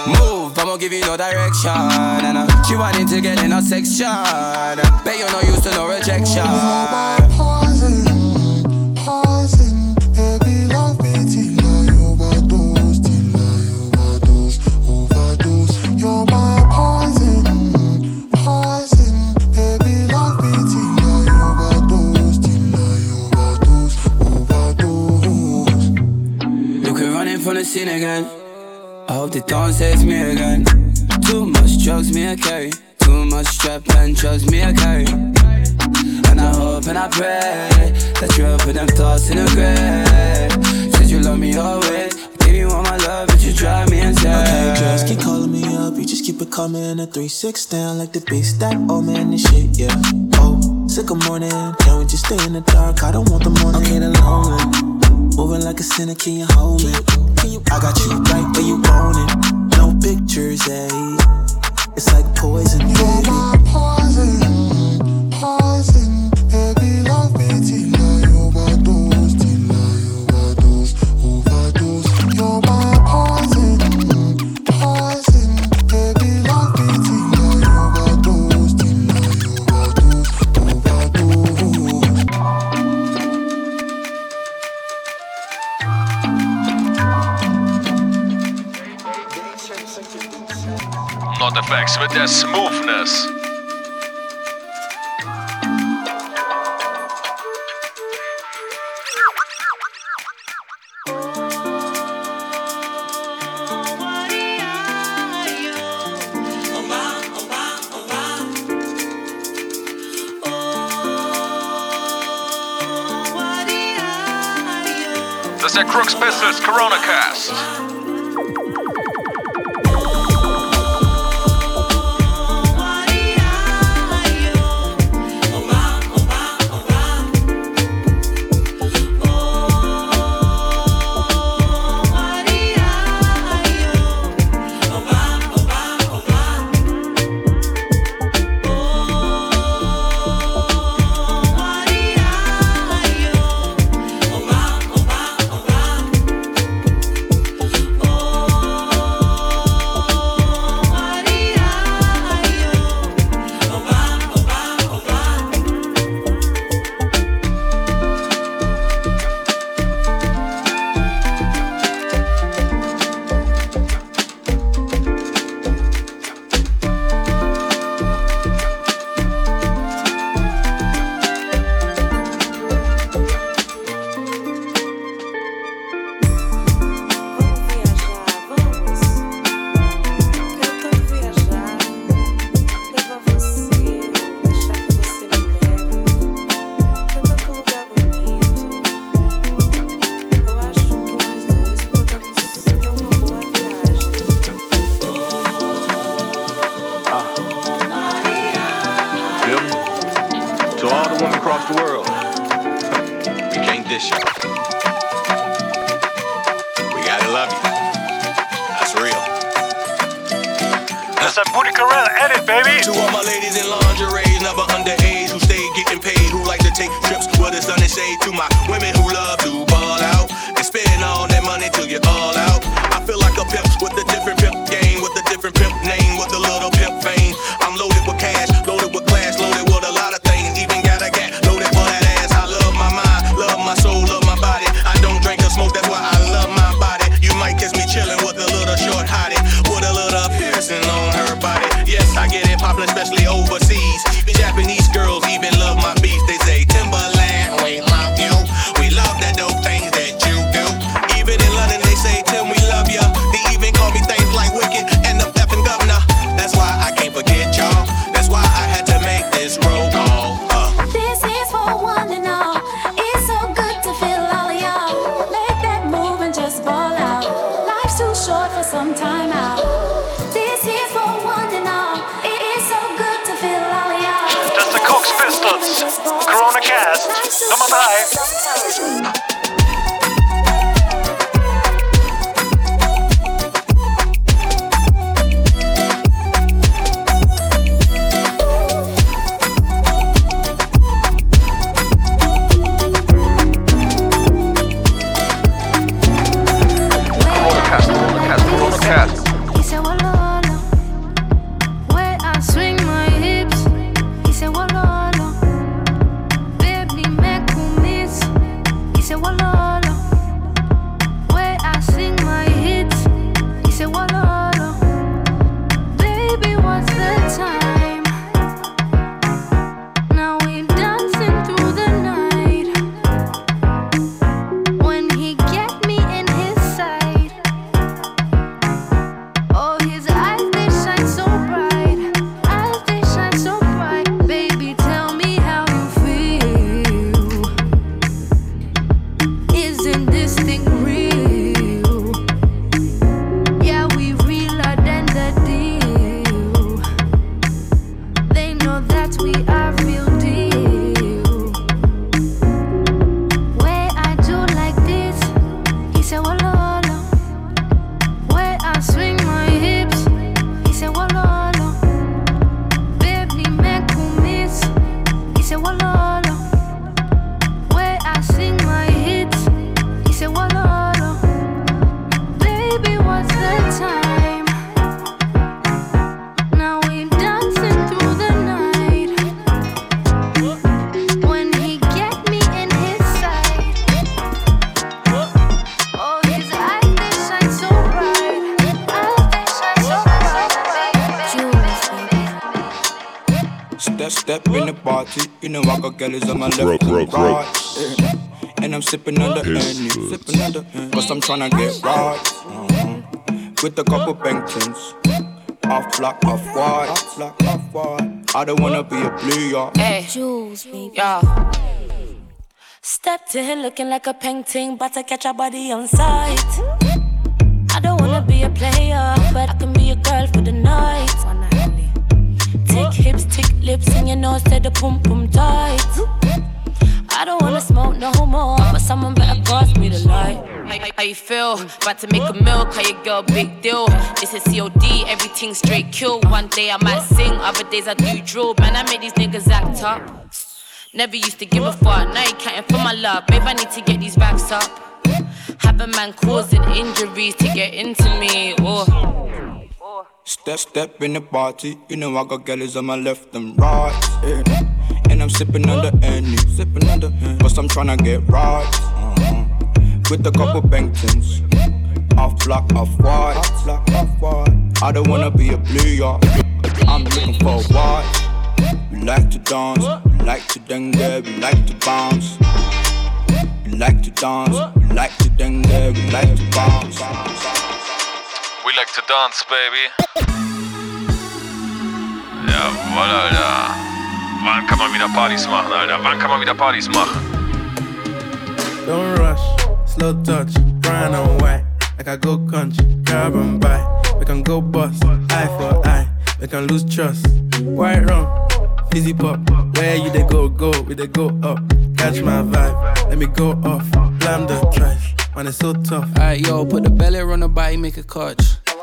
Move, I'ma give you no direction. And uh, she wanting to get in a section. Bet you're not used to no rejection. Running from the scene again. I hope they don't say me again. Too much drugs, me I carry. Too much strap and drugs, me I carry. And I hope and I pray that you'll put them thoughts in the grave. Said you love me always. Give you all my love, but you drive me insane. Okay, girls keep calling me up, you just keep it coming. A 3 6 down like the beast that oh man, this shit, yeah. Oh, sick of morning, can we just stay in the dark? I don't want the morning. I'm getting lonely, moving like a sinner, can you hold me? I got you right where you want it. No pictures, eh? It's like poison, baby. Not effects with their smoothness. Das ist der Crooks Pistols Corona Cast. You know I got girls on my left and right. yeah. And I'm sipping on the Henny, sipping on the Cause I'm tryna get right. mhm. With a couple Bentons. Off black, off white. Off black, off white. I don't wanna be a player. Hey, Jules, baby. Yo. Stepped in looking like a painting, but I catch a body on sight. I don't wanna be a player, but I can be a girl for the night. Tick hips, tick lips, and your nose said the pum pum tight. I don't wanna smoke no more, but someone better pass me the light. How, how you feel? About to make a meal, call your girl big deal. This is COD, everything straight kill. One day I might sing, other days I do drill. Man, I made these niggas act up. Never used to give a fuck, now you counting for my love. Babe, I need to get these racks up. Have a man causing injuries to get into me. Oh. Step, step in the party, you know I got girls on my left and right. yeah. And I'm sipping the Henny, sipping the Cause I'm tryna get right. mhm. With a couple Bentons. Off black, off white. Off black, off white. I don't wanna be a player. I'm looking for a white. We like to dance, we like to dengue, we like to bounce. We like to dance, we like to dengue, we like to bounce. We like to dance, baby. Jawohl, Alter. Wann kann man wieder Partys machen, Alter? Wann kann man wieder Partys machen? Don't rush, slow touch, brown and white. Like I go country, grab and buy. We can go bust, eye for eye. We can lose trust. White rum, fizzy pop. Where you they go, go, we they go up. Catch my vibe, let me go off. Blam the trash, man, it's so tough. Alright, yo, put the belly on the body, make a catch.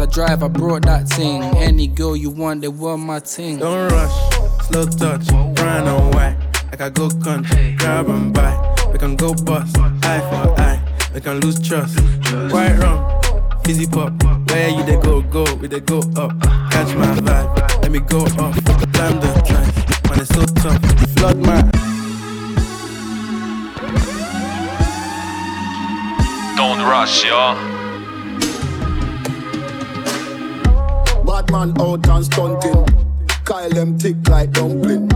I drive, I brought that thing. Any girl you want, they want my ting. Don't rush, slow touch, brown and white. Like I go country, grab and buy. We can go bust, eye for eye. We can lose trust. White rum, fizzy pop. Where you they go, go, we they go up. Catch my vibe, let me go off. Blam the track, man, it's so tough. Flood my Don't rush, ja. Man out and stunting. Kyle them thick like dumpling.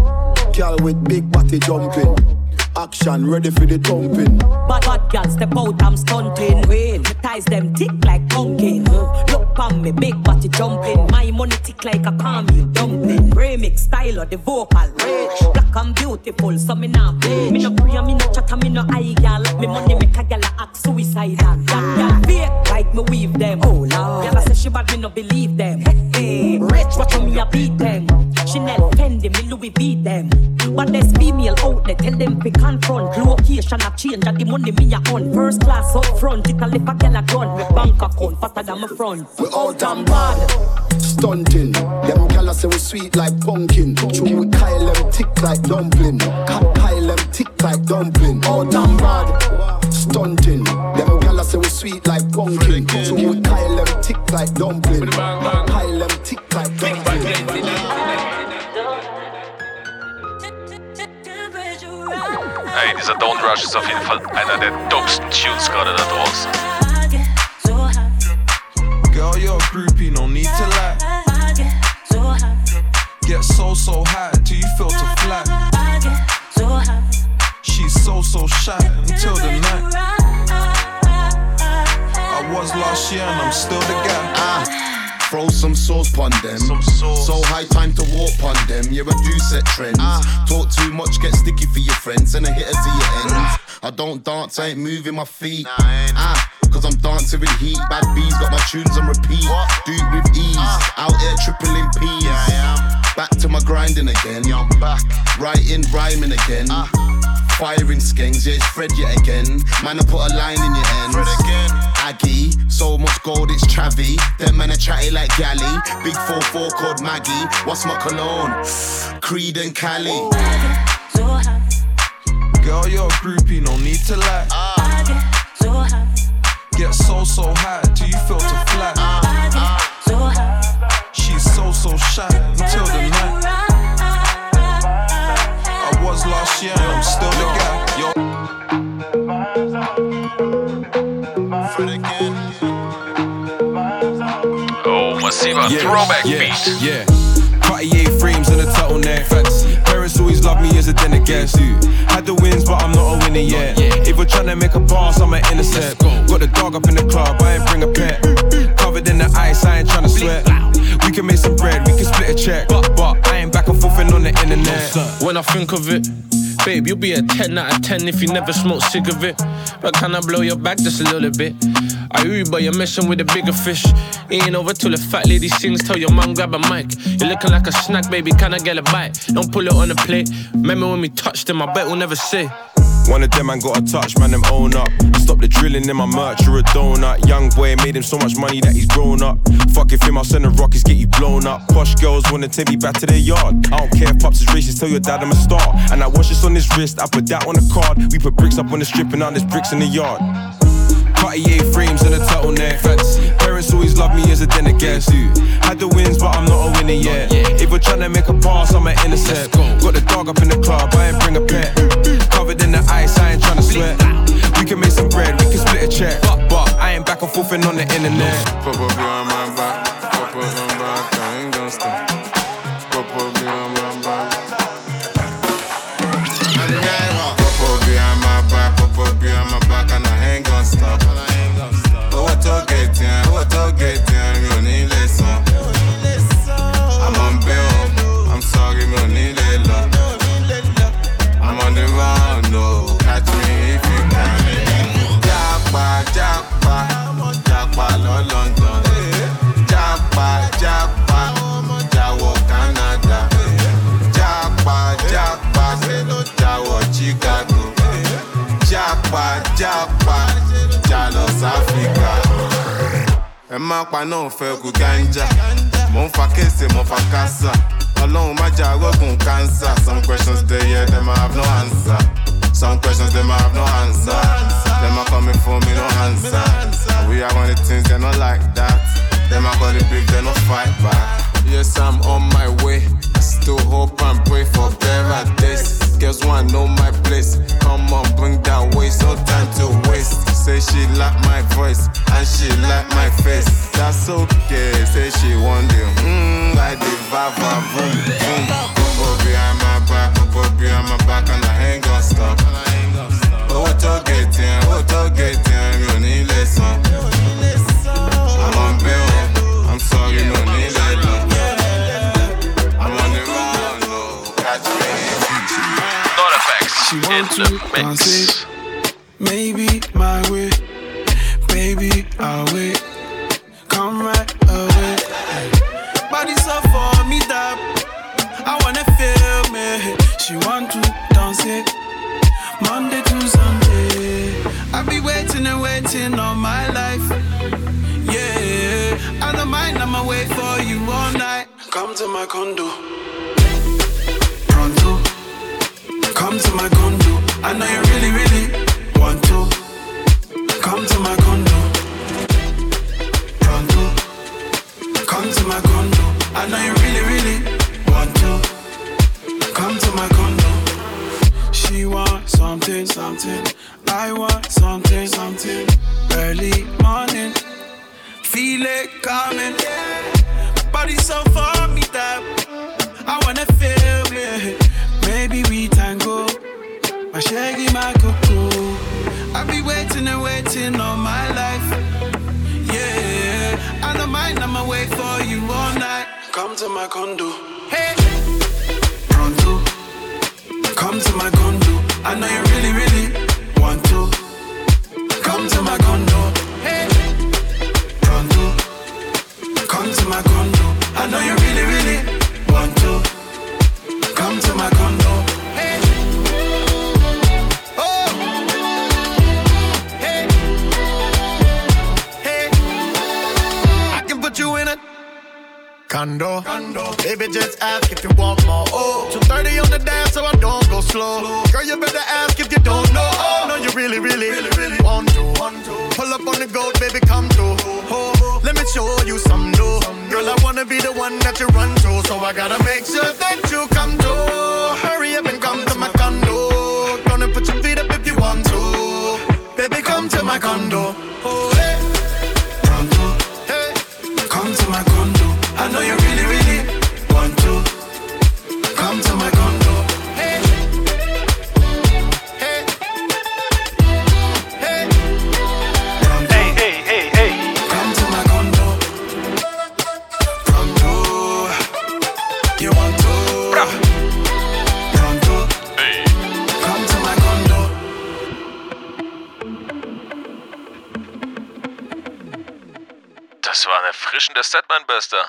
Girl with big body jumping. Action ready for the thumping. Bad bad girl step out, I'm stunting. Real, my ties them tick like pumpkin. Look on me, big body jumping. My money tick like a caramel dumpling. Remix style of the vocal rich. Black and beautiful, so me not play. Me no pray, me no chatter, me no eye gal. Me money make a gal act suicidal. Gal gal fake like me weave them. Oh lord, gal say she bad, me no believe them. Hey, hey. rich, watch how me a beat them. Chanel, Fendi, me Louis V them. But there's female out there, tell them pick confront. Location a change, and the money me a on. First class up front, it a lip a gal a gun. Me bank account faster than my front. We out and bad. Stunting. Them gala say we sweet like pumpkin. Chew we Kyle them tick like dumpling. Cut Kyle them tick like dumpling. Out and bad. Stunting. Them gala say we sweet like pumpkin. Chew we Kyle them tick like dumpling. Kyle them tick like dumpling. Ey, dieser Don't Rush ist auf jeden Fall einer der dopesten Tunes gerade da draußen. Girl, you're a groupie, no need to lie. Get so, so high till you feel to fly. She's so, so shy until the night. I was last year and I'm still the guy. Ah. Throw some sauce pon them. So high time to walk pon them. Yeah, I do set trends. Talk too much, get sticky for your friends, and a hitter to your ends. I don't dance, I ain't moving my feet. Ah, cause I'm dancing with heat. Bad bees got my tunes on repeat. Do it with ease. Out here tripling P's. Back to my grinding again. Yeah, back. Writing, rhyming again. Firing skanks, yeah, it's Fred yet again. Man, I put a line in your ends. So much gold, it's Travi. Them men are chatty like Galley. Big 4-4 called Maggie. What's my cologne? Creed and Cali. Girl, you're a groupie, no need to lie. Get so, so high till you feel to fly. She's so, so shy until the night. I was last year and I'm still the guy. Yo. Oh, massiver Throwback yeah, Beat. Yeah. Cartier frames and a turtleneck. Fancy. Parents always love me as a dinner guest. Had the wins, but I'm not a winner yet. If we're trying to make a pass, I'm an innocent. Got the dog up in the club, I ain't bring a pet. Covered in the ice, I ain't trying to sweat. We can make some bread, we can split a check. But, but I ain't back and forth on the internet. When I think of it, babe, you'll be a 10 out of 10 if you never smoke cigarette. But can I blow your back just a little bit? I Uber, you're messing with a bigger fish. Ain't over till the fat lady sings. Tell your mom grab a mic. You're looking like a snack, baby. Can I get a bite? Don't pull it on a plate. Remember when we touched them? I bet we'll never say. One of them man got a touch, man, them own up. Stop the drilling in my merch, you're a donut. Young boy made him so much money that he's grown up. Fuck if him, I'll send the rockets, get you blown up. Posh girls wanna take me back to their yard. I don't care if pops is racist, tell your dad I'm a star. And I watch this on his wrist, I put that on the card. We put bricks up on the strip and now there's bricks in the yard. Cartier frames and a turtleneck. Fancy. Always love me as a dinner guest. Had the wins, but I'm not a winner yet. If we're trying to make a pass, I'm an innocent. Got the dog up in the club, I ain't bring a pet. Covered in the ice, I ain't trying to sweat. We can make some bread, we can split a check. But I ain't back and forth on the internet. Up behind my back, Ẹ má pa náà fẹ́ kú ganja. Mo ń fa kése, mo fa kásá. Ọlọ́run má jà rọ́gùn kánsá. Some questions dey here, dem I have no answer. Some questions dem I have no answer. Dem a coming for me, no answer. We are one of the things they not like that. Dem a call it big, they no fight back. Yes, I'm on my way. Still hope and pray for better days. Want know my like my voice and she like my face. That's okay, say she want the mmm, like the vava boom boom. Bumbo behind my back, bumbo behind my back, and I ain't gonna stop. Owó tó gètè, owó tó gètè, mi ò ní lè san. Àmọ́ ń bẹ̀ I'm sorry, mi ò ní lè lọ. Àwọn ni Pronto. Come to my condo. I know you really, really want to. Come to my condo. Pronto. Come to my condo. I know you really, really want to. Come to my condo. Baby, just ask if you want more. Oh, 230 on the dash, so I don't go slow. Girl, you better ask if you don't know. Oh, no, you really, really, really, really want to. Pull up on the goat, baby, come through. Oh, let me show you some new. Girl, I wanna be the one that you run to, so I gotta make sure that you come through. Hurry up and come to my condo. Gonna put your feet up if you want to. Baby, come to my condo. Oh, hey. Mein Bester.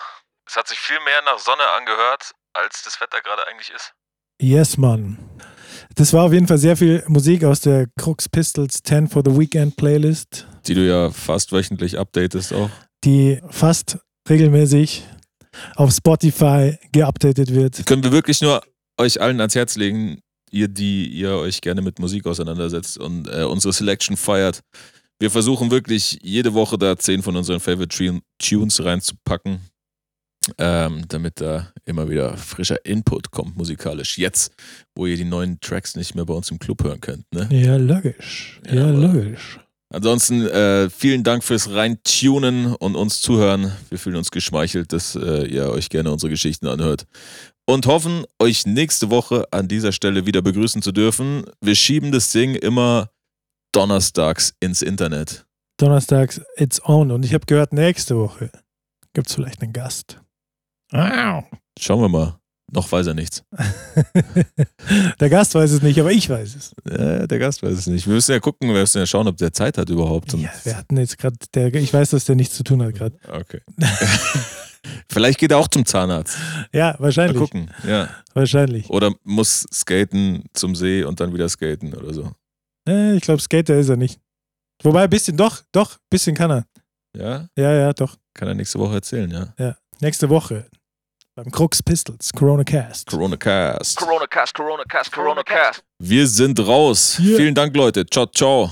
Es hat sich viel mehr nach Sonne angehört, als das Wetter gerade eigentlich ist. Yes, Mann. Das war auf jeden Fall sehr viel Musik aus der Crux Pistols 10 for the Weekend Playlist, Die du ja fast wöchentlich updatest auch. die fast regelmäßig auf Spotify geupdatet wird. Können wir wirklich nur euch allen ans Herz legen, ihr, die ihr euch gerne mit Musik auseinandersetzt und äh, unsere Selection feiert. Wir versuchen wirklich jede Woche da zehn von unseren Favorite Tune- Tunes reinzupacken, ähm, damit da immer wieder frischer Input kommt musikalisch. Jetzt, wo ihr die neuen Tracks nicht mehr bei uns im Club hören könnt. Ne? Ja, logisch. Ja, logisch. Ansonsten äh, vielen Dank fürs Reintunen und uns zuhören. Wir fühlen uns geschmeichelt, dass äh, ihr euch gerne unsere Geschichten anhört. Und hoffen, euch nächste Woche an dieser Stelle wieder begrüßen zu dürfen. Wir schieben das Ding immer donnerstags ins Internet. Donnerstags It's On. Und ich habe gehört, nächste Woche gibt es vielleicht einen Gast. Schauen wir mal. Noch weiß er nichts. Der Gast weiß es nicht, aber ich weiß es. Äh, der Gast weiß es nicht. Wir müssen ja gucken, wir müssen ja schauen, ob der Zeit hat überhaupt. Ja, wir hatten jetzt gerade, ich weiß, dass der nichts zu tun hat gerade. Okay. Vielleicht geht er auch zum Zahnarzt. Ja, wahrscheinlich. Mal gucken. Ja. Wahrscheinlich. Oder muss skaten zum See und dann wieder skaten oder so. Äh, ich glaube, Skater ist er nicht. Wobei, ein bisschen, doch, doch, ein bisschen kann er. Ja? Ja, ja, doch. Kann er nächste Woche erzählen, ja. Ja. Nächste Woche beim Crux Pistols, Corona Cast. Corona Cast. Corona Cast, Corona Cast, Corona Cast. Wir sind raus. Yeah. Vielen Dank, Leute. Ciao, ciao.